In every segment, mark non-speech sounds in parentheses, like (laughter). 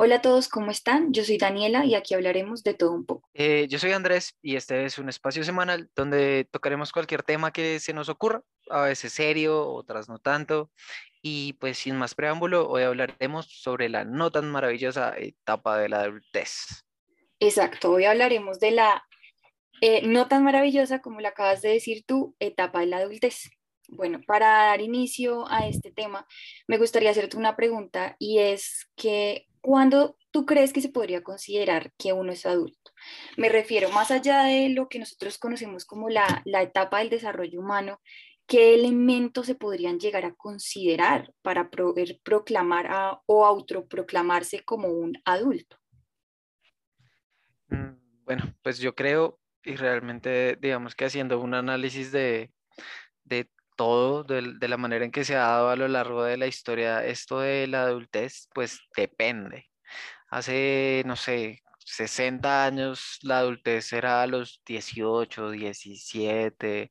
Hola a todos, ¿cómo están? Yo soy Daniela y aquí hablaremos de todo un poco. Eh, yo soy Andrés y este es un espacio semanal donde tocaremos cualquier tema que se nos ocurra, a veces serio, otras no tanto. Y pues sin más preámbulo, hoy hablaremos sobre la no tan maravillosa etapa de la adultez. Exacto, hoy hablaremos de la eh, no tan maravillosa como la acabas de decir tú, etapa de la adultez. Bueno, para dar inicio a este tema, me gustaría hacerte una pregunta y es que ¿cuándo tú crees que se podría considerar que uno es adulto? Me refiero más allá de lo que nosotros conocemos como la, etapa del desarrollo humano, ¿qué elementos se podrían llegar a considerar para poder proclamar o autoproclamarse como un adulto? Mm, bueno, pues yo creo, y realmente digamos que haciendo un análisis de, de todo de, la manera en que se ha dado a lo largo de la historia esto de la adultez, pues depende. Hace, no sé, 60 años la adultez era a los 18, 17,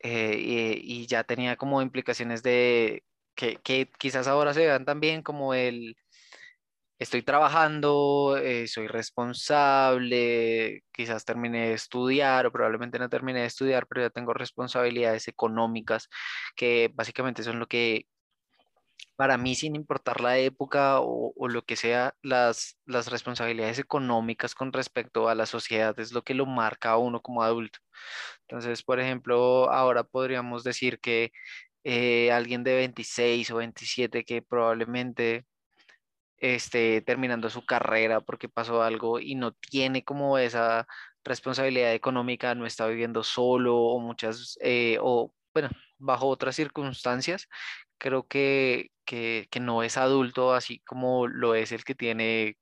eh, y, ya tenía como implicaciones de que, que quizás ahora se vean también como el estoy trabajando, eh, soy responsable, quizás terminé de estudiar o probablemente no terminé de estudiar, pero ya tengo responsabilidades económicas que básicamente son lo que para mí, sin importar la época o, lo que sea, las, las responsabilidades económicas con respecto a la sociedad es lo que lo marca a uno como adulto. Entonces, por ejemplo, ahora podríamos decir que eh, alguien de 26 o 27 que probablemente esté terminando su carrera porque pasó algo y no tiene como esa responsabilidad económica, no está viviendo solo o muchas, eh, o bueno, bajo otras circunstancias, creo que, que, que no es adulto así como lo es el que tiene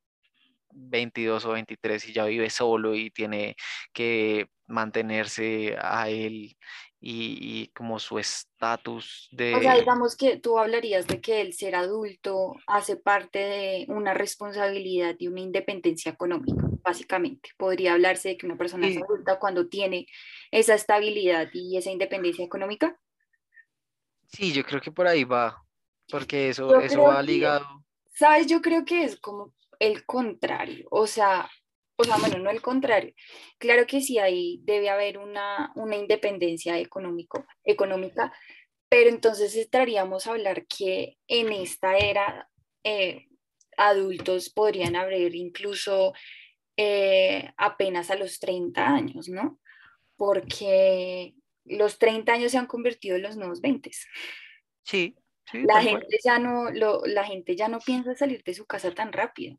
22 o 23 y ya vive solo y tiene que mantenerse a él y, como su estatus de... O sea, digamos que tú hablarías de que el ser adulto hace parte de una responsabilidad y una independencia económica, básicamente. Podría hablarse de que una persona es adulta cuando tiene esa estabilidad y esa independencia económica. Sí, yo creo que por ahí va, porque eso, eso va ligado. Sabes, yo creo que es como el contrario, o sea, o sea, bueno, no el contrario. Claro que sí, ahí debe haber una, independencia económico, económica, pero entonces estaríamos a hablar que en esta era eh, adultos podrían haber incluso eh, apenas a los 30 años, ¿no? Porque los 30 años se han convertido en los nuevos 20. Sí, sí. La gente, ya no, la gente ya no piensa salir de su casa tan rápido.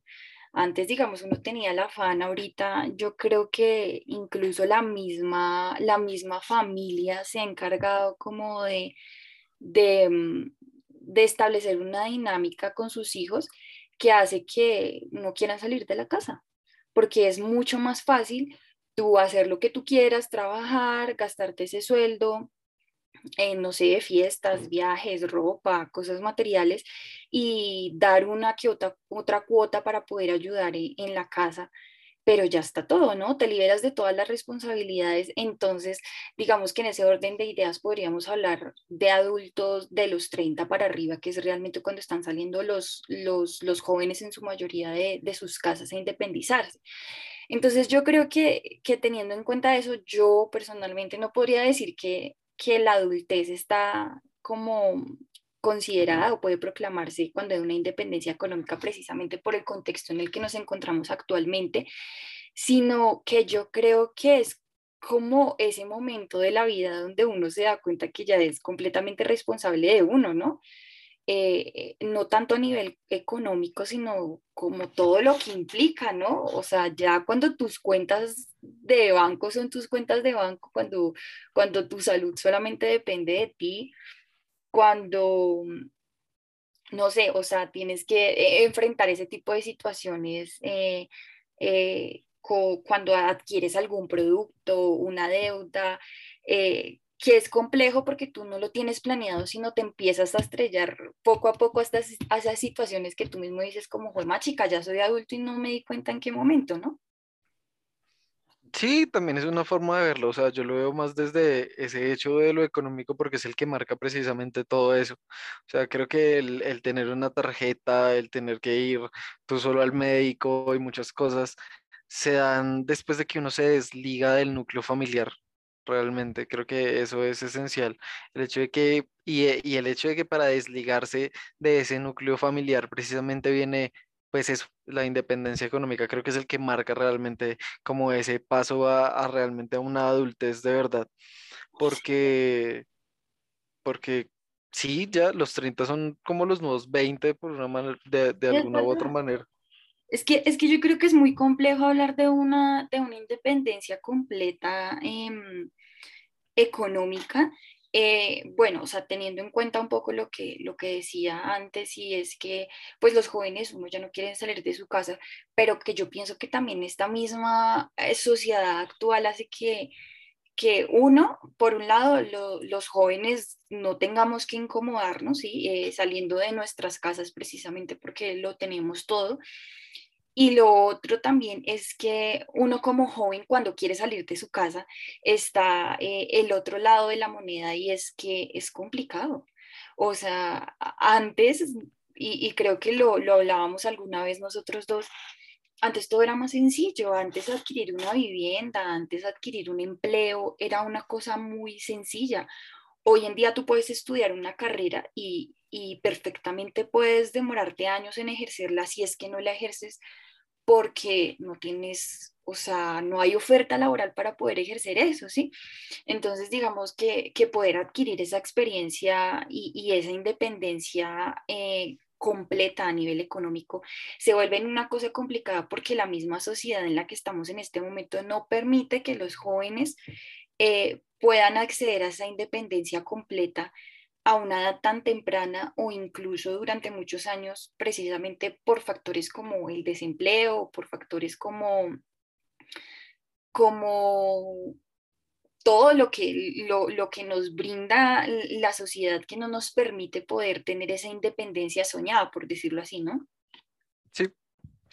Antes, digamos, uno tenía el afán, ahorita yo creo que incluso la misma, la misma familia se ha encargado como de, de, mm, de establecer una dinámica con sus hijos que hace que no quieran salir de la casa, porque es mucho más fácil tú hacer lo que tú quieras, trabajar, gastarte ese sueldo, no sé, fiestas, viajes, ropa, cosas materiales y dar una que otra, otra cuota para poder ayudar e, en, la casa pero ya está todo, ¿no? Te liberas de todas las responsabilidades. Entonces, digamos que en ese orden de ideas podríamos hablar de adultos de los 30 para arriba, que es realmente cuando están saliendo los, los, los jóvenes en su mayoría de, de, sus casas a independizarse. Entonces, yo creo que, que teniendo en cuenta eso, yo personalmente no podría decir que que la adultez está como considerada o puede proclamarse cuando hay una independencia económica precisamente por el contexto en el que nos encontramos actualmente, sino que yo creo que es como ese momento de la vida donde uno se da cuenta que ya es completamente responsable de uno, ¿no? Eh, no tanto a nivel económico, sino como todo lo que implica, ¿no? O sea, ya cuando tus cuentas de banco son tus cuentas de banco, cuando, cuando tu salud solamente depende de ti, cuando, no sé, o sea, tienes que eh, enfrentar ese tipo de situaciones eh, cuando adquieres algún producto, una deuda, que es complejo porque tú no lo tienes planeado, sino te empiezas a estrellar poco a poco hasta esas situaciones que tú mismo dices como, fue chica, ya soy adulto y no me di cuenta en qué momento, ¿no? Sí, también es una forma de verlo, o sea, yo lo veo más desde ese hecho de lo económico porque es el que marca precisamente todo eso. O sea, creo que el, el tener una tarjeta, el tener que ir tú solo al médico y muchas cosas se dan después de que uno se desliga del núcleo familiar. Realmente creo que eso es esencial. El hecho de que, y, e- y el hecho de que para desligarse de ese núcleo familiar precisamente viene pues eso, la independencia económica creo que es el que marca realmente como ese paso a, a realmente a una adultez de verdad, porque, porque sí, ya los 30 son como los nuevos 20 por una manera, de, de es alguna u otra manera. Es que, es que yo creo que es muy complejo hablar de una, de una independencia completa em, económica. Eh, bueno, o sea, teniendo en cuenta un poco lo que, lo que decía antes, y es que pues los jóvenes, uno ya no quieren salir de su casa, pero que yo pienso que también esta misma eh, sociedad actual hace que que uno, por un lado, lo, los jóvenes no tengamos que incomodarnos, ¿sí? Eh, saliendo de nuestras casas precisamente porque lo tenemos todo. Y lo otro también es que uno como joven cuando quiere salir de su casa está eh, el otro lado de la moneda y es que es complicado. O sea, antes, y, y creo que lo, lo hablábamos alguna vez nosotros dos, antes todo era más sencillo, antes adquirir una vivienda, antes adquirir un empleo era una cosa muy sencilla. Hoy en día tú puedes estudiar una carrera y, y perfectamente puedes demorarte años en ejercerla si es que no la ejerces porque no tienes, o sea, no hay oferta laboral para poder ejercer eso, ¿sí? Entonces, digamos que, que poder adquirir esa experiencia y, y esa independencia eh, completa a nivel económico se vuelve una cosa complicada porque la misma sociedad en la que estamos en este momento no permite que los jóvenes eh, puedan acceder a esa independencia completa a una edad tan temprana o incluso durante muchos años, precisamente por factores como el desempleo, por factores como, como todo lo que, lo, lo que nos brinda la sociedad que no nos permite poder tener esa independencia soñada, por decirlo así, ¿no? Sí,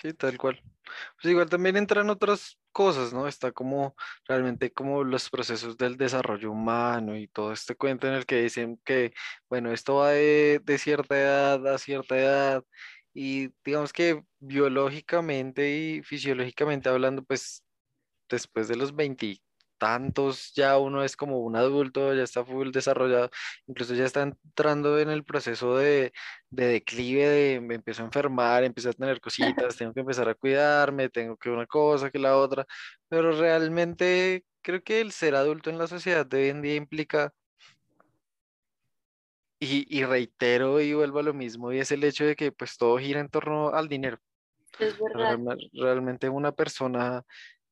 sí, tal cual. Pues igual también entran otras cosas, ¿no? Está como realmente como los procesos del desarrollo humano y todo este cuento en el que dicen que, bueno, esto va de, de cierta edad a cierta edad y digamos que biológicamente y fisiológicamente hablando, pues después de los veintitantos ya uno es como un adulto, ya está full desarrollado, incluso ya está entrando en el proceso de, de declive, de me empiezo a enfermar, empiezo a tener (laughs) cositas, tengo que empezar a cuidarme, tengo que una cosa, que la otra, pero realmente creo que el ser adulto en la sociedad de hoy en día implica... Y, y reitero y vuelvo a lo mismo, y es el hecho de que pues todo gira en torno al dinero. Es verdad. Realme- Realmente una persona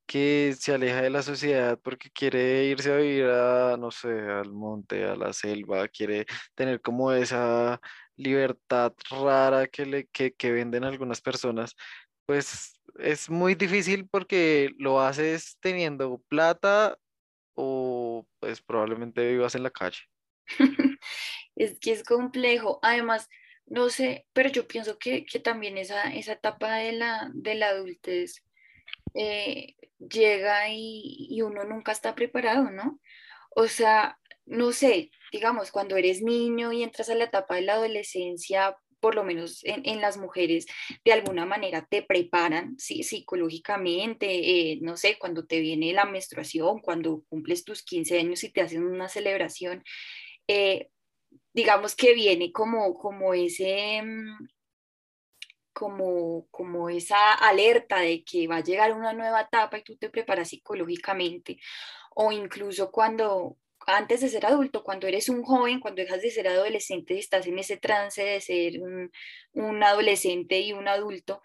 que se aleja de la sociedad porque quiere irse a vivir a, no sé, al monte, a la selva, quiere tener como esa libertad rara que, le, que, que venden algunas personas, pues es muy difícil porque lo haces teniendo plata o pues probablemente vivas en la calle. (laughs) Es que es complejo. Además, no sé, pero yo pienso que, que también esa, esa etapa de la, de la adultez eh, llega y, y uno nunca está preparado, ¿no? O sea, no sé, digamos, cuando eres niño y entras a la etapa de la adolescencia, por lo menos en, en las mujeres, de alguna manera te preparan ¿sí? psicológicamente, eh, no sé, cuando te viene la menstruación, cuando cumples tus 15 años y te hacen una celebración, eh, digamos que viene como, como ese, mm, como, como esa alerta de que va a llegar una nueva etapa y tú te preparas psicológicamente, o incluso cuando antes de ser adulto, cuando eres un joven, cuando dejas de ser adolescente, estás en ese trance de ser un adolescente y un adulto,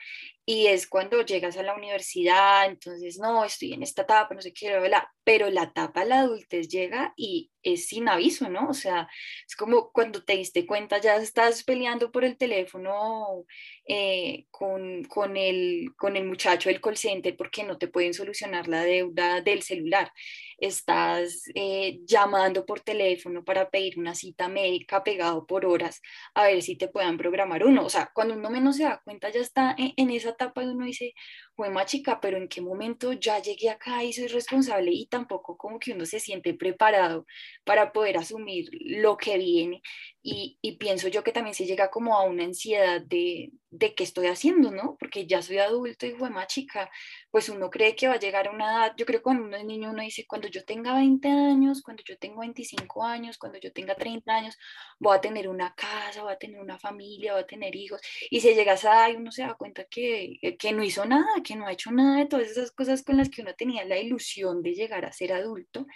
y es cuando llegas a la universidad, entonces, no, estoy en esta etapa, no sé qué, pero la etapa de la adultez llega y es sin aviso, ¿no? O sea, es como cuando te diste cuenta, ya estás peleando por el teléfono eh, con, con, el, con el muchacho del call center porque no te pueden solucionar la deuda del celular. Estás eh, llamando por teléfono para pedir una cita médica pegado por horas a ver si te puedan programar uno. O sea, cuando uno menos se da cuenta ya está en, esa etapa y uno dice, bueno, chica, pero ¿en qué momento ya llegué acá y soy responsable? Y tampoco como que uno se siente preparado para poder asumir lo que viene. Y, y pienso yo que también se llega como a una ansiedad de, de qué estoy haciendo, ¿no? Porque ya soy adulto y, bueno, chica, pues uno cree que va a llegar a una edad, yo creo que cuando uno es niño uno dice, cuando yo tenga 20 años, cuando yo tengo 25 años, cuando yo tenga 30 años, voy a tener una casa, voy a tener una familia, voy a tener hijos. Y si llega a esa edad uno se da cuenta que, que no hizo nada, que no ha hecho nada de todas esas cosas con las que uno tenía la ilusión de llegar a ser adulto.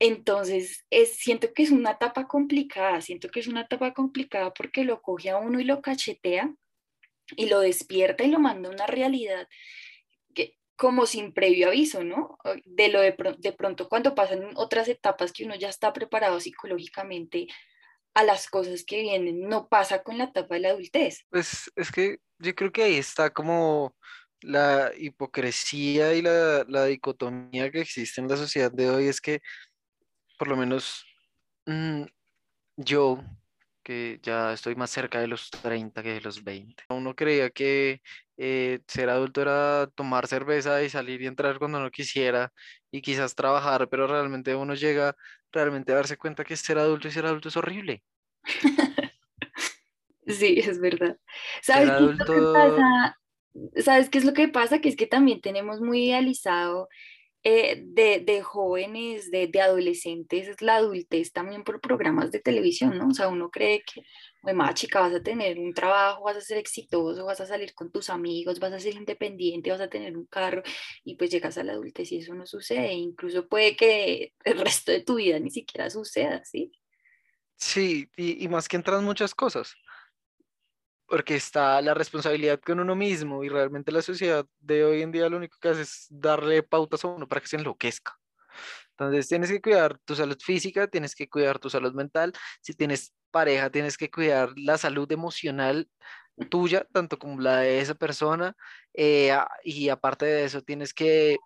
Entonces, es, siento que es una etapa complicada, siento que es una etapa complicada porque lo coge a uno y lo cachetea y lo despierta y lo manda a una realidad que, como sin previo aviso, ¿no? De lo de, de pronto cuando pasan otras etapas que uno ya está preparado psicológicamente a las cosas que vienen, no pasa con la etapa de la adultez. Pues es que yo creo que ahí está como la hipocresía y la, dicotomía que existe en la sociedad de hoy es que, por lo menos mm, yo, que ya estoy más cerca de los 30 que de los 20, uno creía que eh, ser adulto era tomar cerveza y salir y entrar cuando no quisiera y quizás trabajar, pero realmente uno llega realmente a darse cuenta que ser adulto y ser adulto es horrible. (laughs) Sí, es verdad. ¿Sabes qué, pasa? ¿Sabes qué es lo que pasa? Que es que también tenemos muy idealizado eh, de, de, jóvenes, de, de, adolescentes, la adultez también por programas de televisión, ¿no? O sea, uno cree que, más chica, vas a tener un trabajo, vas a ser exitoso, vas a salir con tus amigos, vas a ser independiente, vas a tener un carro, y pues llegas a la adultez y eso no sucede. Incluso puede que (laughs) el resto de tu vida ni siquiera suceda, ¿sí? Sí, y, y más que entran muchas cosas porque está la responsabilidad con uno mismo y realmente la sociedad de hoy en día lo único que hace es darle pautas a uno para que se enloquezca. Entonces tienes que cuidar tu salud física, tienes que cuidar tu salud mental, si tienes pareja tienes que cuidar la salud emocional tuya, tanto como la de esa persona, eh, y aparte de eso tienes que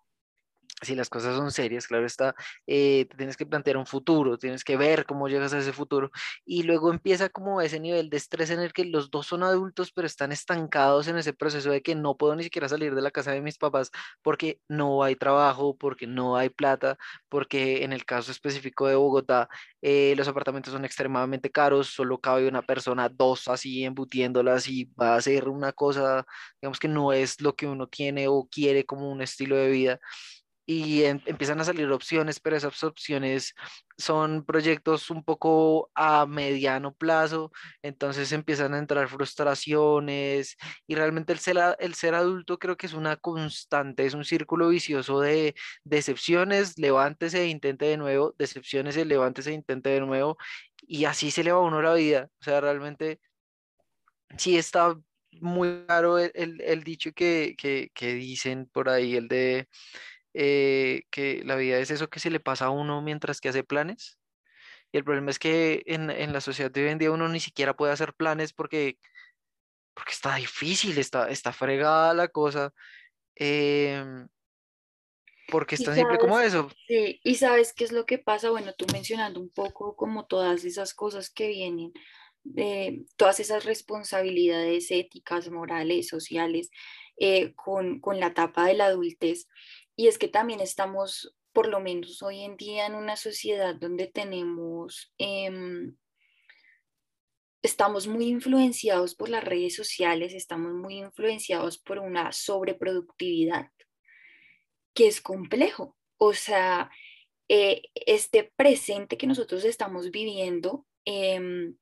si las cosas son serias, claro está, eh, tienes que plantear un futuro, tienes que ver cómo llegas a ese futuro y luego empieza como ese nivel de estrés en el que los dos son adultos pero están estancados en ese proceso de que no puedo ni siquiera salir de la casa de mis papás porque no hay trabajo, porque no hay plata, porque en el caso específico de Bogotá eh, los apartamentos son extremadamente caros, solo cabe una persona, dos así embutiéndolas y va a ser una cosa, digamos que no es lo que uno tiene o quiere como un estilo de vida y em, empiezan a salir opciones, pero esas opciones son proyectos un poco a mediano plazo, entonces empiezan a entrar frustraciones y realmente el ser, el ser adulto creo que es una constante, es un círculo vicioso de decepciones, levántese e intente de nuevo, decepciones, levántese e intente de nuevo y así se le va a uno la vida, o sea, realmente sí está muy claro el, dicho que, que dicen por ahí, el de eh, que la vida es eso que se le pasa a uno mientras que hace planes. Y el problema es que en, en la sociedad de hoy en día uno ni siquiera puede hacer planes porque, porque está difícil, está, está fregada la cosa. Em, porque es tan simple como eso. Sí, y sabes qué es lo que pasa, bueno, tú mencionando un poco como todas esas cosas que vienen, de todas esas responsabilidades éticas, morales, sociales, eh, con, con, la etapa de la adultez. Y es que también estamos, por lo menos hoy en día, en una sociedad donde tenemos, em, estamos muy influenciados por las redes sociales, estamos muy influenciados por una sobreproductividad, que es complejo. O sea, eh, este presente que nosotros estamos viviendo, em,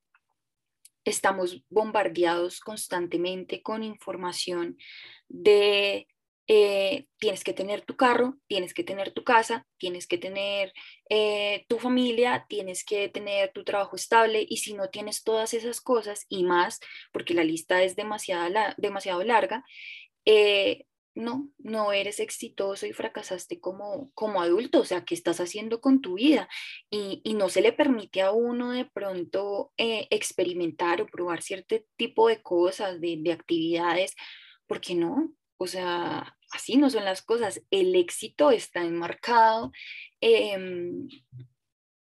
estamos bombardeados constantemente con información de eh, tienes que tener tu carro, tienes que tener tu casa, tienes que tener eh, tu familia, tienes que tener tu trabajo estable y si no tienes todas esas cosas y más, porque la lista es demasiado, demasiado larga, eh, no, no eres exitoso y fracasaste como, como adulto, o sea, ¿qué estás haciendo con tu vida? Y, no se le permite a uno de pronto experimentar o probar cierto tipo de cosas, de, de actividades, porque no, o sea, así no son las cosas. El éxito está enmarcado em,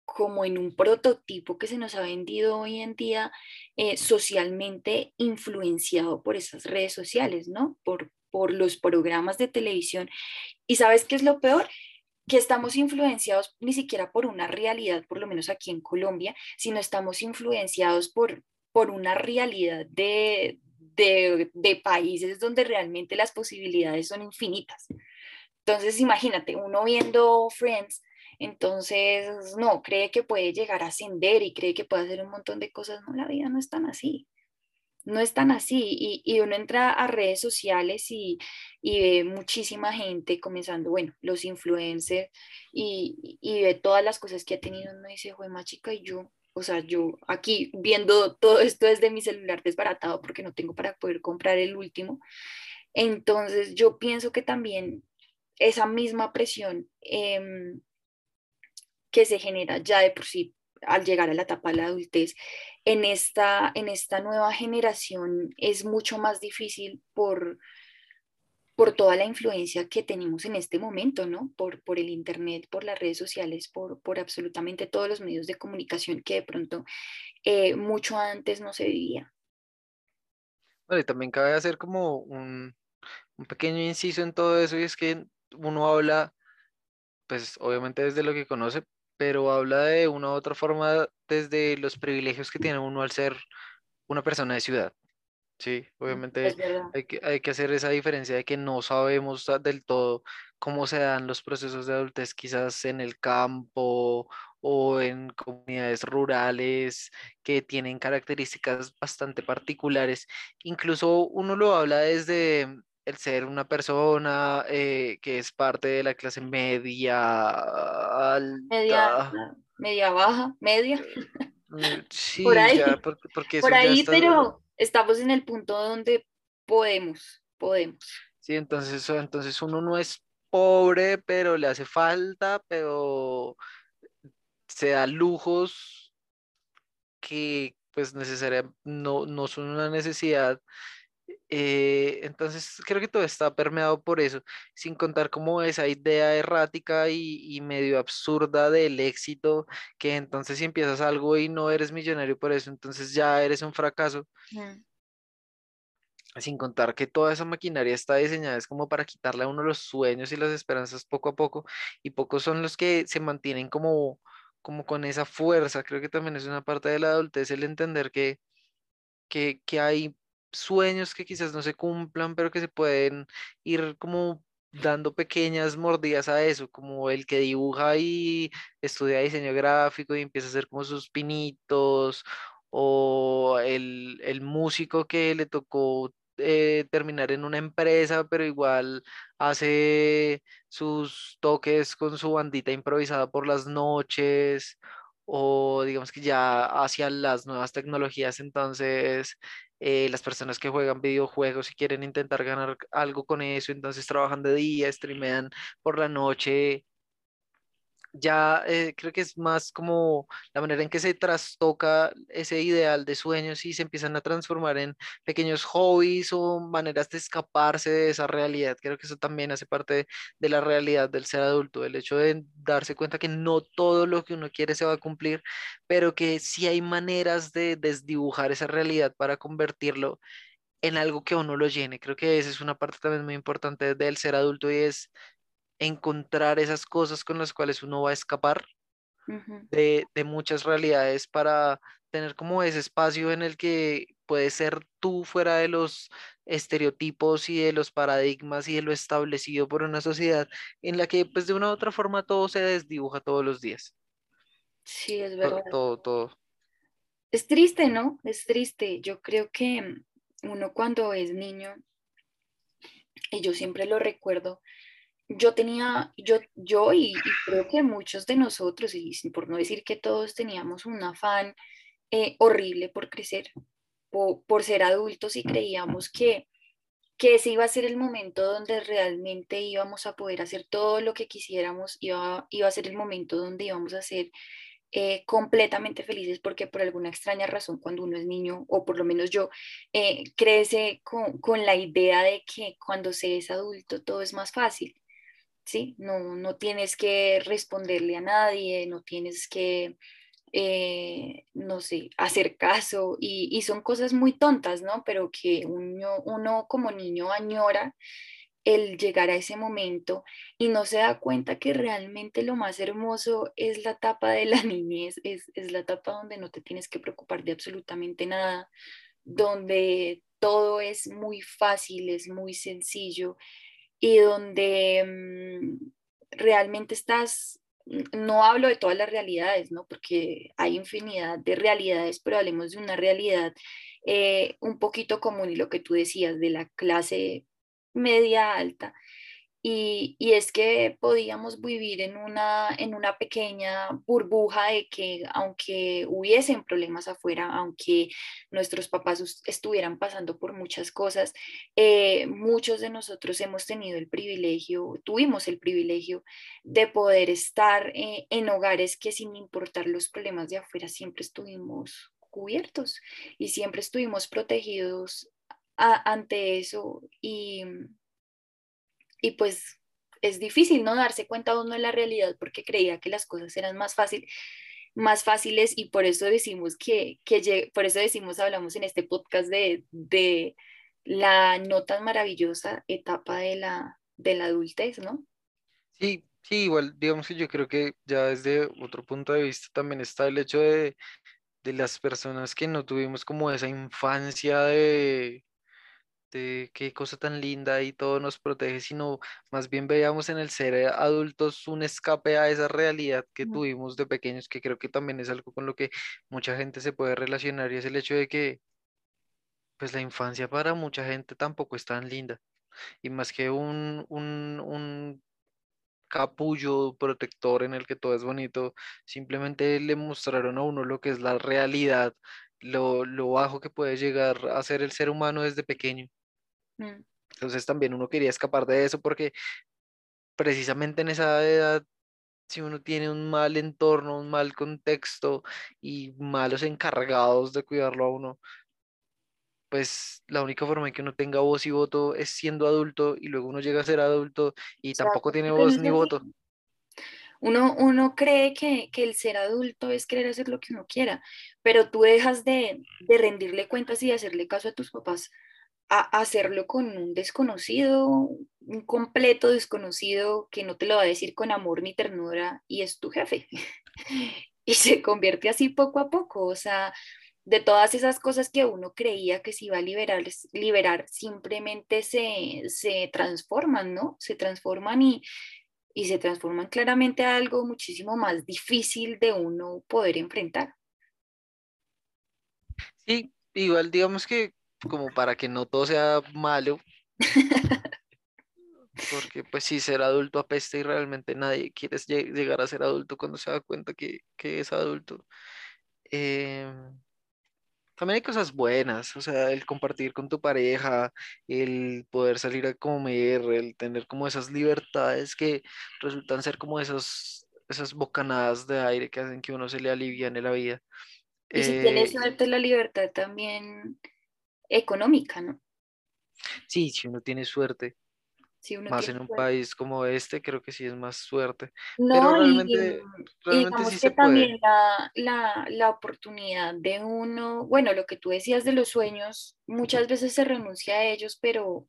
como en un prototipo que se nos ha vendido hoy en día eh, socialmente influenciado por esas redes sociales, ¿no? Por, por los programas de televisión. ¿Y sabes qué es lo peor? que estamos influenciados ni siquiera por una realidad, por lo menos aquí en Colombia, sino estamos influenciados por, por una realidad de, de, de, países donde realmente las posibilidades son infinitas. Entonces, imagínate, uno viendo Friends entonces, no, cree que puede llegar a ascender y cree que puede hacer un montón de cosas. No, la vida no es tan así. No es tan así. Y, uno entra a redes sociales y, ve muchísima gente comenzando, bueno, los influencers y, ve todas las cosas que ha tenido. Uno dice, joder, más chica, y yo, o sea, yo aquí viendo todo esto desde mi celular desbaratado porque no tengo para poder comprar el último. Entonces, yo pienso que también esa misma presión em, que se genera ya de por sí al llegar a la etapa de la adultez, en esta, en esta nueva generación es mucho más difícil por, por toda la influencia que tenemos en este momento, ¿no? Por, el Internet, por las redes sociales, por, absolutamente todos los medios de comunicación que de pronto eh, mucho antes no se vivía. Y también cabe hacer como un, un pequeño inciso en todo eso, y es que uno habla, pues obviamente desde lo que conoce, pero habla de una u otra forma desde los privilegios que tiene uno al ser una persona de ciudad. Sí, obviamente hay que, hay que hacer esa diferencia de que no sabemos del todo cómo se dan los procesos de adultez quizás en el campo o en comunidades rurales que tienen características bastante particulares. Incluso uno lo habla desde el ser una persona eh, que es parte de la clase media, alta. Media, media baja, media. (laughs) Mm, sí, por ahí, porque, por ahí pero estamos en el punto donde podemos, podemos. Sí, entonces, entonces uno no es pobre, pero le hace falta, pero se da lujos que pues necesariamente no, no son una necesidad eh, entonces creo que todo está permeado por eso, sin contar como esa idea errática y, medio absurda del éxito, que entonces si empiezas algo y no eres millonario por eso, entonces ya eres un fracaso. Sin contar que toda esa maquinaria está diseñada es como para quitarle a uno los sueños y las esperanzas poco a poco, y pocos son los que se mantienen como, como con esa fuerza. Creo que también es una parte de la adultez el entender que, que, que hay sueños que quizás no se cumplan, pero que se pueden ir como dando pequeñas mordidas a eso, como el que dibuja y estudia diseño gráfico y empieza a hacer como sus pinitos, o el, el músico que le tocó eh, terminar en una empresa, pero igual hace sus toques con su bandita improvisada por las noches, o digamos que ya hacia las nuevas tecnologías, entonces eh, las personas que juegan videojuegos y quieren intentar ganar algo con eso, entonces trabajan de día, streamean por la noche. Ya eh, creo que es más como la manera en que se trastoca ese ideal de sueños y se empiezan a transformar en pequeños hobbies o maneras de escaparse de esa realidad. Creo que eso también hace parte de la realidad del ser adulto, el hecho de darse cuenta que no todo lo que uno quiere se va a cumplir, pero que sí hay maneras de desdibujar esa realidad para convertirlo en algo que uno lo llene. Creo que esa es una parte también muy importante del ser adulto y es encontrar esas cosas con las cuales uno va a escapar de, de, muchas realidades para tener como ese espacio en el que puedes ser tú fuera de los estereotipos y de los paradigmas y de lo establecido por una sociedad en la que pues de una u otra forma todo se desdibuja todos los días. Sí, es verdad. Todo, todo. Es triste, ¿no? Es triste. Yo creo que uno cuando es niño, y yo siempre lo recuerdo, yo tenía, yo, yo y, creo que muchos de nosotros, y por no decir que todos teníamos un afán eh, horrible por crecer, por, por, ser adultos y creíamos que, que ese iba a ser el momento donde realmente íbamos a poder hacer todo lo que quisiéramos, iba, iba a ser el momento donde íbamos a ser eh, completamente felices porque por alguna extraña razón cuando uno es niño, o por lo menos yo, eh, crece con, con, la idea de que cuando se es adulto todo es más fácil ¿sí? No, no tienes que responderle a nadie, no tienes que, eh, no sé, hacer caso y, son cosas muy tontas, ¿no? Pero que uno, uno como niño añora el llegar a ese momento y no se da cuenta que realmente lo más hermoso es la etapa de la (laughs) niñez, es, es la etapa donde no te tienes que preocupar de absolutamente nada, donde todo es muy fácil, es muy sencillo y donde mm, realmente estás, no hablo de todas las realidades, ¿no? Porque hay infinidad de realidades, pero hablemos de una realidad eh, un poquito común y lo que tú decías de la clase media alta, y, es que podíamos vivir en una, en una pequeña burbuja de que aunque hubiesen problemas afuera, aunque nuestros papás estuvieran pasando por muchas cosas, eh, muchos de nosotros hemos tenido el privilegio, tuvimos el privilegio de poder estar eh, en hogares que sin importar los problemas de afuera siempre estuvimos cubiertos y siempre estuvimos protegidos ante eso y y pues es difícil no darse cuenta uno de la realidad porque creía que las cosas eran más fácil, más fáciles y por eso decimos que, que por eso decimos, hablamos en este podcast de, de la no tan maravillosa etapa de la, de la adultez, ¿no? Sí, sí, igual digamos que yo creo que ya desde otro punto de vista también está el hecho de, de las personas que no tuvimos como esa infancia de, qué cosa tan linda y todo nos protege, sino más bien veíamos en el ser adultos un escape a esa realidad que tuvimos de pequeños, que creo que también es algo con lo que mucha gente se puede relacionar y es el hecho de que pues la infancia para mucha gente tampoco es tan linda. Y más que un, un, un capullo protector en el que todo es bonito, simplemente le mostraron a uno lo que es la realidad, lo, lo bajo que puede llegar a ser el ser humano desde pequeño. Mm. Entonces también uno quería escapar de eso porque precisamente en esa edad, si uno tiene un mal entorno, un mal contexto y malos encargados de cuidarlo a uno, pues la única forma en que uno tenga voz y voto es siendo adulto y luego uno llega a ser adulto y tampoco tiene voz ni voto. Uno, uno cree que, que, el ser adulto es querer hacer lo que uno quiera, pero tú dejas de, de rendirle cuentas y de hacerle caso a tus papás hacerlo con un desconocido, un completo desconocido que no te lo va a decir con amor ni ternura y es tu jefe. (laughs) y se convierte así poco a poco, o sea, de todas esas cosas que uno creía que se iba a liberar, liberar simplemente se, se transforman, ¿no? Se transforman y, y se transforman claramente a algo muchísimo más difícil de uno poder enfrentar. Sí, igual digamos que como para que no todo sea malo. Porque pues sí, ser adulto apesta y realmente nadie quiere llegar a ser adulto cuando se da cuenta que, es adulto. Em, también hay cosas buenas, o sea, el compartir con tu pareja, el poder salir a comer, el tener como esas libertades que resultan ser como esos, esas bocanadas de aire que hacen que uno se le aliviane la vida. Y si tienes eh, suerte, la libertad también económica, ¿no? Sí, si uno tiene suerte. más en un país como este, creo que sí es más suerte. No, Pero realmente, realmente sí se también la, la, oportunidad de uno, bueno, lo que tú decías de los sueños, muchas veces se renuncia a ellos, pero,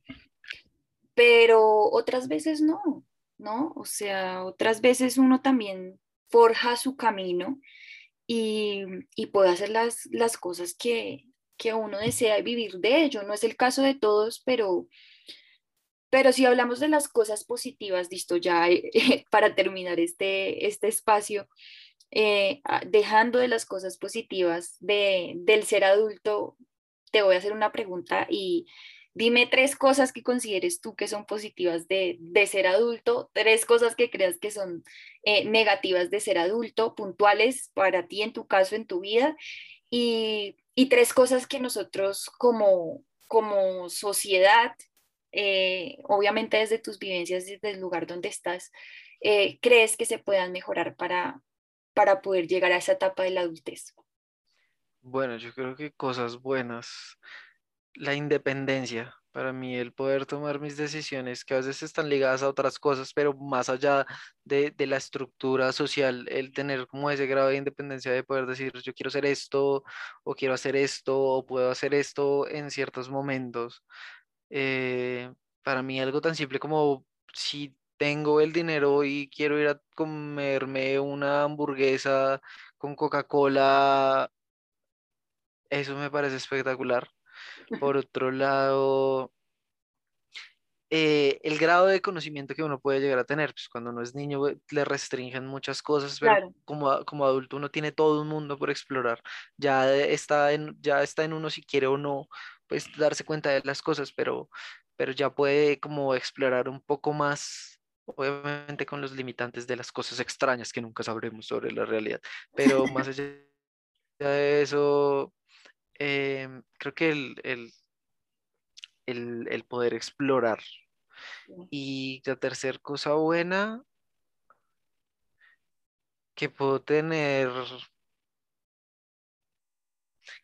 pero otras veces no, ¿no? O sea, otras veces uno también forja su camino y, y puede hacer las, las cosas que, que uno desea vivir de ello. No es el caso de todos, pero, pero si hablamos de las cosas positivas, listo, ya (laughs) para terminar este, este espacio, eh, ah, dejando de las cosas positivas de, del ser adulto, te voy a hacer una pregunta y dime tres cosas que consideres tú que son positivas de, de ser adulto, tres cosas que creas que son eh, negativas de ser adulto, puntuales para ti en tu caso, en tu vida, y tres cosas que nosotros como, como sociedad, eh, obviamente desde tus vivencias, desde el lugar donde estás, eh, crees que se puedan mejorar para, para poder llegar a esa etapa de la adultez? Bueno, yo creo que cosas buenas. la independencia. Para mí, el poder tomar mis decisiones, que a veces están ligadas a otras cosas, pero más allá de, de la estructura social, el tener como ese grado de independencia de poder decir, yo quiero hacer esto, o quiero hacer esto, o puedo hacer esto en ciertos momentos. Eh, para mí, algo tan simple como si tengo el dinero y quiero ir a comerme una hamburguesa con Coca-Cola, eso me parece espectacular. Por otro lado, eh, el grado de conocimiento que uno puede llegar a tener, pues cuando uno es niño le restringen muchas cosas, pero como, como adulto uno tiene todo un mundo por explorar. Ya está en, ya está en uno si quiere o no, pues darse cuenta de las cosas, pero, pero ya puede como explorar un poco más, obviamente con los limitantes de las cosas extrañas que nunca sabremos sobre la realidad, pero (laughs) más allá de eso, em, creo que el, el, el, el poder explorar. Y la tercera cosa buena que puedo tener,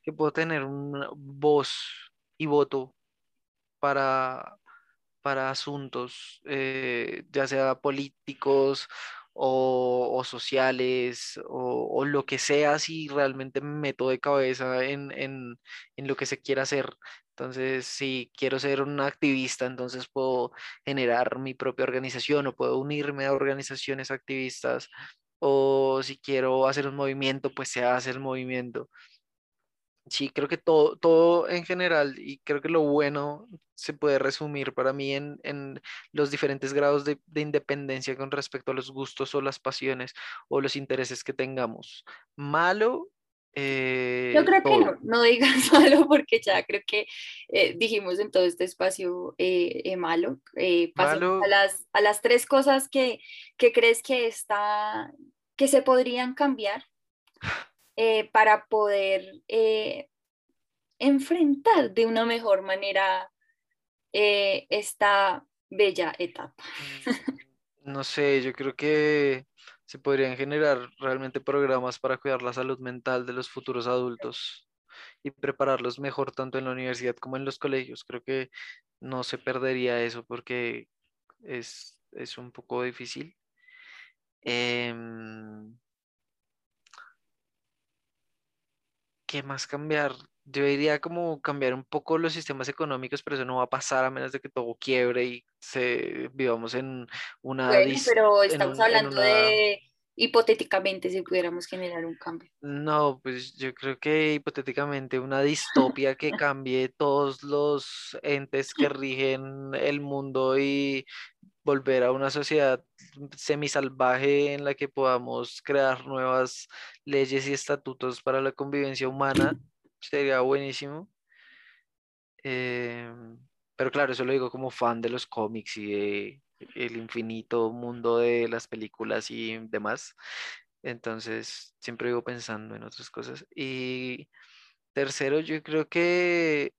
que puedo tener una voz y voto para, para asuntos, eh, ya sea políticos o, sociales o, lo que sea, si realmente me meto de cabeza en, en, en lo que se quiera hacer. Entonces, si quiero ser un activista, entonces puedo generar mi propia organización o puedo unirme a organizaciones activistas. O si quiero hacer un movimiento, pues se hace el movimiento. Sí, creo que todo, todo en general, y creo que lo bueno se puede resumir para mí en, en los diferentes grados de, de, independencia con respecto a los gustos o las pasiones o los intereses que tengamos. Malo eh, Yo creo que no, no digas (laughs) malo porque ya creo que eh, dijimos en todo este espacio eh, malo. malo. A, las, a las tres cosas que, que crees que, está, que se podrían cambiar para poder enfrentar de una mejor manera esta bella etapa. (laughs) No sé, yo creo que se podrían generar realmente programas para cuidar la salud mental de los futuros adultos y prepararlos mejor tanto en la universidad como en los colegios. Creo que no se perdería eso porque es, un poco difícil. Em, ¿Qué más cambiar? Yo diría como cambiar un poco los sistemas económicos, pero eso no va a pasar a menos de que todo quiebre y se vivamos en una... Bueno, pero estamos hablando de hipotéticamente si pudiéramos generar un cambio. No, pues yo creo que hipotéticamente una distopia que cambie todos los entes que rigen el mundo y volver a una sociedad semisalvaje en la que podamos crear nuevas leyes y estatutos para la convivencia humana sería buenísimo. Em, pero claro, eso lo digo como fan de los cómics y de el infinito mundo de las películas y demás. Entonces, siempre vivo pensando en otras cosas. Y tercero, yo creo que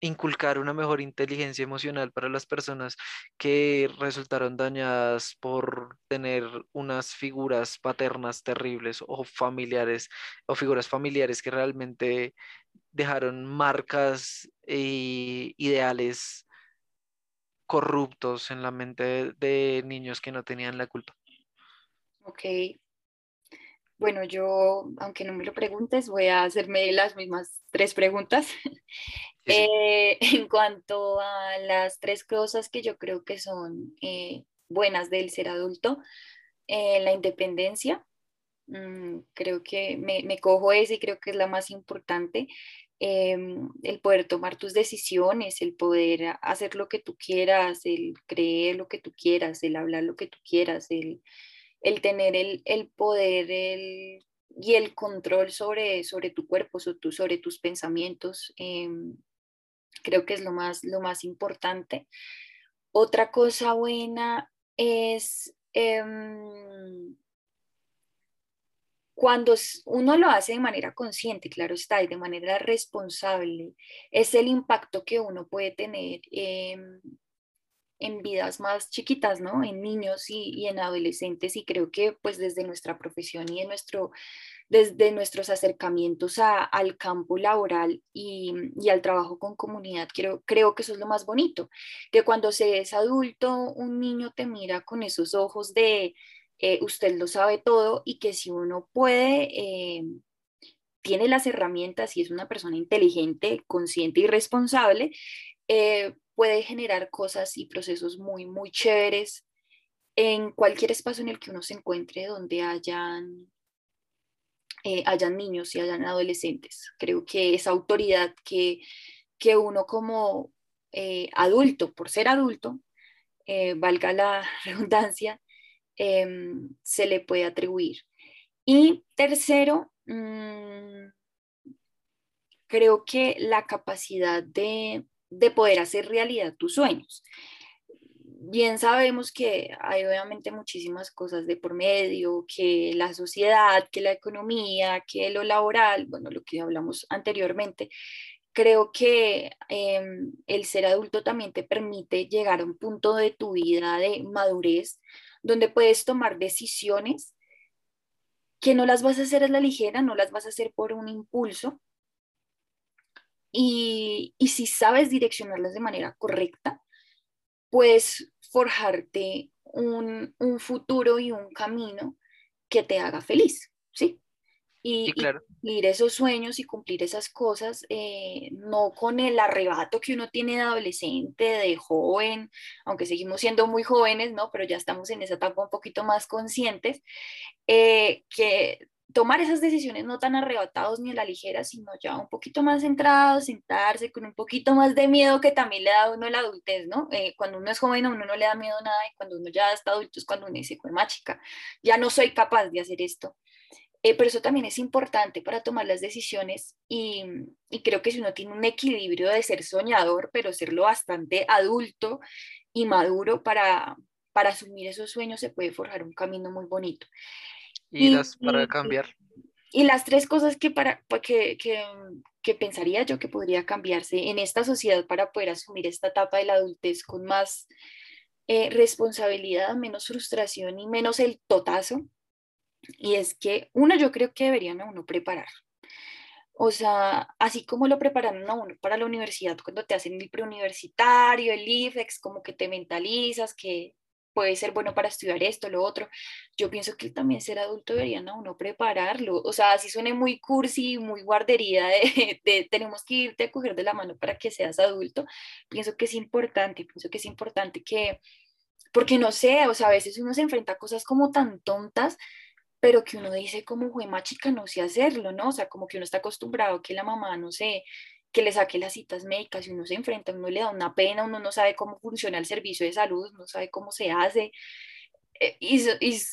inculcar una mejor inteligencia emocional para las personas que resultaron dañadas por tener unas figuras paternas terribles o familiares o figuras familiares que realmente dejaron marcas e ideales corruptos en la mente de, niños que no tenían la culpa. Ok. Bueno, yo, aunque no me lo preguntes, voy a hacerme las mismas tres preguntas. (laughs) Eh, (laughs) en cuanto a las tres cosas que yo creo que son eh, buenas del ser adulto, eh, la independencia, mm, creo que me, me, cojo ese y creo que es la más importante. Em, el poder tomar tus decisiones, el poder hacer lo que tú quieras, el creer lo que tú quieras, el hablar lo que tú quieras, el, el tener el, el poder y el control sobre, sobre tu cuerpo, sobre, sobre tus pensamientos, em, creo que es lo más, lo más importante. Otra cosa buena es... Em, cuando uno lo hace de manera consciente, claro está, y de manera responsable, es el impacto que uno puede tener en vidas más chiquitas, ¿no? En niños y, y, en adolescentes y creo que pues desde nuestra profesión y en nuestro, desde nuestros acercamientos a, al campo laboral y, y, al trabajo con comunidad, creo, creo que eso es lo más bonito, que cuando se es adulto, un niño te mira con esos ojos de eh, usted lo sabe todo y que si uno puede... Eh, tiene las herramientas y es una persona inteligente, consciente y responsable, eh, puede generar cosas y procesos muy, muy chéveres en cualquier espacio en el que uno se encuentre donde hayan, hayan niños y hayan adolescentes. Creo que esa autoridad que, que uno como adulto, por ser adulto, valga la (laughs) redundancia, em, se le puede atribuir. Y tercero, mmm, creo que la capacidad de, de poder hacer realidad tus sueños. Bien sabemos que hay obviamente muchísimas cosas de por medio, que la sociedad, que la economía, que lo laboral, bueno, lo que hablamos anteriormente, creo que em, el ser adulto también te permite llegar a un punto de tu vida de madurez donde puedes tomar decisiones que no las vas a hacer a la ligera, no las vas a hacer por un impulso, y, si sabes direccionarlas de manera correcta, puedes forjarte un, futuro y un camino que te haga feliz, ¿sí? Y, cumplir esos sueños y cumplir esas cosas, eh, no con el arrebato que uno tiene de adolescente, de joven, aunque seguimos siendo muy jóvenes, ¿no? Pero ya estamos en esa etapa un poquito más conscientes, eh, que tomar esas decisiones no tan arrebatados ni a la ligera, sino ya un poquito más centrados, sentarse con un poquito más de miedo que también le da a uno la adultez, ¿no? Eh, cuando uno es joven a uno no le da miedo nada y cuando uno ya está adulto es cuando uno dice, pues más chica, ya no soy capaz de hacer esto. Eh, pero eso también es importante para tomar las decisiones y, y creo que si uno tiene un equilibrio de ser soñador, pero serlo bastante adulto y maduro para, para asumir esos sueños, se puede forjar un camino muy bonito. Y, las para cambiar. Y, las tres cosas que, para, que, que, que, pensaría yo que podría cambiarse en esta sociedad para poder asumir esta etapa de la adultez con más eh, responsabilidad, menos frustración y menos el totazo. Y es que uno, yo creo que deberían a uno preparar. O sea, así como lo prepararon a uno para la universidad cuando te hacen el preuniversitario, el IFEX, como que te mentalizas, que puede ser bueno para estudiar esto, lo otro. Yo pienso que también ser adulto deberían a uno prepararlo. O sea, si suene muy cursi, muy guardería (laughs) de, tenemos que irte a coger de la mano para que seas adulto, pienso que es importante, pienso que es importante que, porque no sé, o sea, a veces uno se enfrenta a cosas como tan tontas pero que uno dice como, güey, chica, no sé hacerlo, ¿no? O sea, como que uno está acostumbrado que la mamá, no sé, que le saque las citas médicas y uno se enfrenta, uno le da una pena, uno no sabe cómo funciona el servicio de salud, no sabe cómo se hace. Eh, y,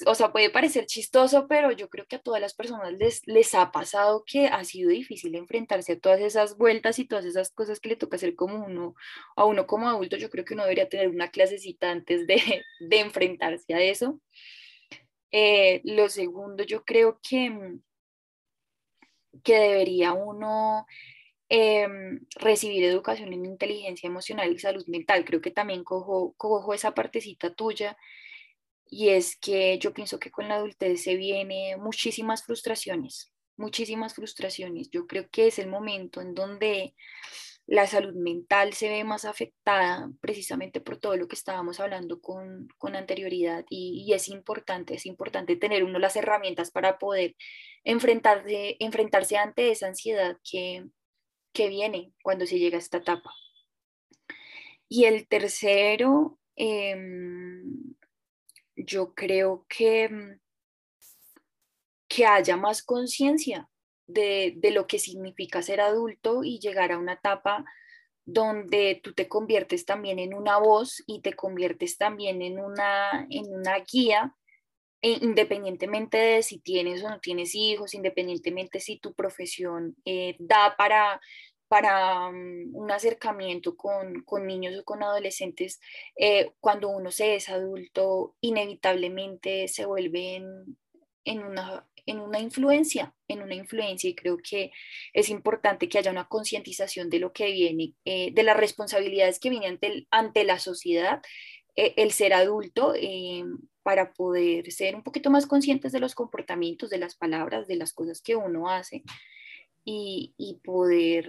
o sea, puede parecer chistoso, pero yo creo que a todas las personas les, les ha pasado que ha sido difícil enfrentarse a todas esas vueltas y todas esas cosas que le toca hacer como uno, a uno como adulto. Yo creo que uno debería tener una clasecita antes de, (laughs) de enfrentarse a eso. Eh, lo segundo, yo creo que, que debería uno Em, recibir educación en inteligencia emocional y salud mental. Creo que también cojo, cojo esa partecita tuya y es que yo pienso que con la adultez se viene muchísimas frustraciones, muchísimas frustraciones. Yo creo que es el momento en donde la salud mental se ve más afectada precisamente por todo lo que estábamos hablando con, con anterioridad y, y, es importante, es importante tener uno las herramientas para poder enfrentarse, enfrentarse ante esa ansiedad que, que viene cuando se llega a esta etapa. Y el tercero, em, yo creo que, que haya más conciencia de, de, lo que significa ser adulto y llegar a una etapa donde tú te conviertes también en una voz y te conviertes también en una, en una guía e independientemente de si tienes o no tienes hijos, independientemente si tu profesión eh, da para, para mm, un acercamiento con, con, niños o con adolescentes, eh, cuando uno se es adulto, inevitablemente se vuelve en, en, una, en una influencia, en una influencia y creo que es importante que haya una concientización de lo que viene, eh, de las responsabilidades que vienen ante, ante la sociedad, eh, el ser adulto, eh, para poder ser un poquito más conscientes de los comportamientos, de las palabras, de las cosas que uno hace y, y, poder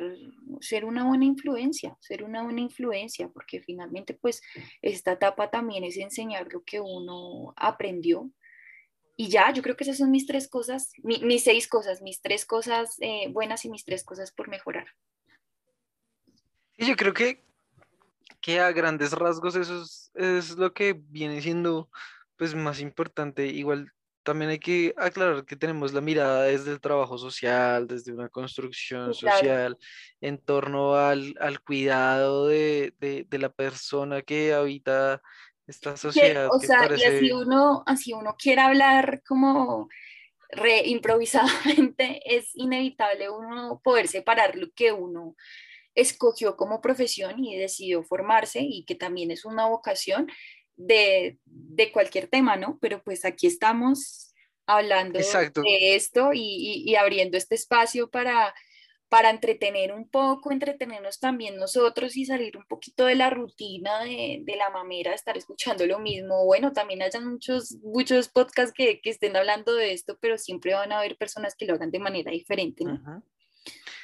ser una buena influencia, ser una buena influencia, porque finalmente pues esta etapa también es enseñar lo que uno aprendió. Y ya, yo creo que esas son mis tres cosas, mis seis cosas, mis tres cosas eh, buenas y mis tres cosas por mejorar. Y yo creo que, que a grandes rasgos eso es, es lo que viene siendo pues más importante. Igual también hay que aclarar que tenemos la mirada desde el trabajo social, desde una construcción social, en torno al, cuidado de, la persona que habita esta sociedad. o sea, y así uno, así uno quiere hablar como reimprovisadamente, (laughs) es inevitable uno poder separar lo que uno escogió como profesión y decidió formarse y que también es una vocación de, cualquier tema, ¿no? Pero pues aquí estamos hablando de esto y, abriendo este espacio para, para entretener un poco, entretenernos también nosotros y salir un poquito de la rutina de, la mamera, estar escuchando lo mismo. Bueno, también hay muchos, muchos podcasts que, estén hablando de esto, pero siempre van a haber personas que lo hagan de manera diferente, ¿no?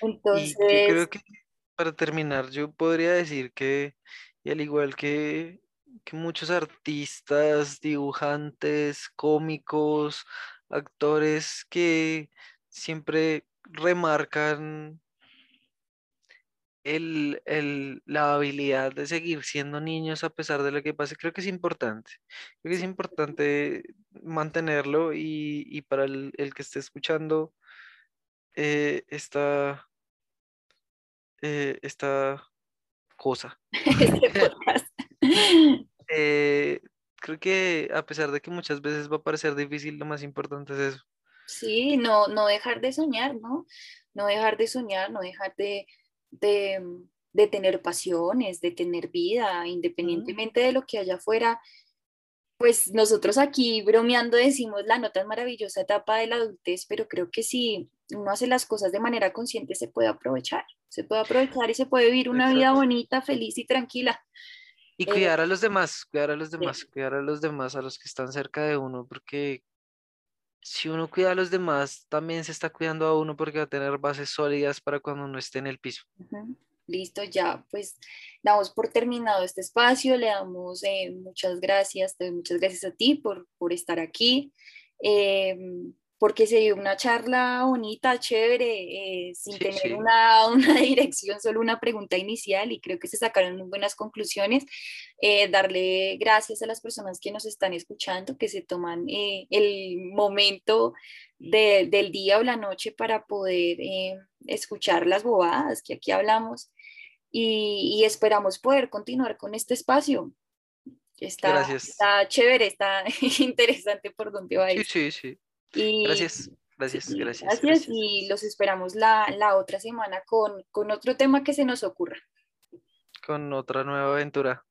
Entonces... creo que para terminar, yo podría decir que, y al igual que que muchos artistas, dibujantes, cómicos, actores que siempre remarcan la habilidad de seguir siendo niños a pesar de lo que pase. Creo que es importante. Creo que es importante mantenerlo y, para el, que esté escuchando eh, esta, eh, esta cosa. (laughs) Este. (laughs) Eh, creo que a pesar de que muchas veces va a parecer difícil, lo más importante es eso. Sí, no, no dejar de soñar, ¿no? No dejar de soñar, no dejar de, de, tener pasiones, de tener vida, independientemente de lo que haya afuera. Pues nosotros aquí bromeando decimos la no tan maravillosa etapa de la adultez, pero creo que si uno hace las cosas de manera consciente se puede aprovechar, se puede aprovechar y se puede vivir una vida bonita, feliz y tranquila. Y eh, cuidar a los demás, cuidar a los demás, cuidar a los demás, a los que están cerca de uno, porque si uno cuida a los demás, también se está cuidando a uno porque va a tener bases sólidas para cuando uno esté en el piso. Listo, ya pues damos por terminado este espacio, le damos eh, muchas gracias, muchas gracias a ti por, por estar aquí. Em, porque se dio una charla bonita, chévere, eh, sin tener Una, (laughs) una, dirección, solo una pregunta inicial y creo que se sacaron muy buenas conclusiones. Eh, darle gracias a las personas que nos están escuchando, que se toman eh, el momento del día o la noche para poder escuchar las bobadas que aquí hablamos y, y esperamos poder continuar con este espacio. Está, está chévere, está (laughs) interesante por dónde va. Sí, sí, sí gracias, gracias, gracias, gracias. y los esperamos la, la otra semana con, con otro tema que se nos ocurra. Con otra nueva aventura.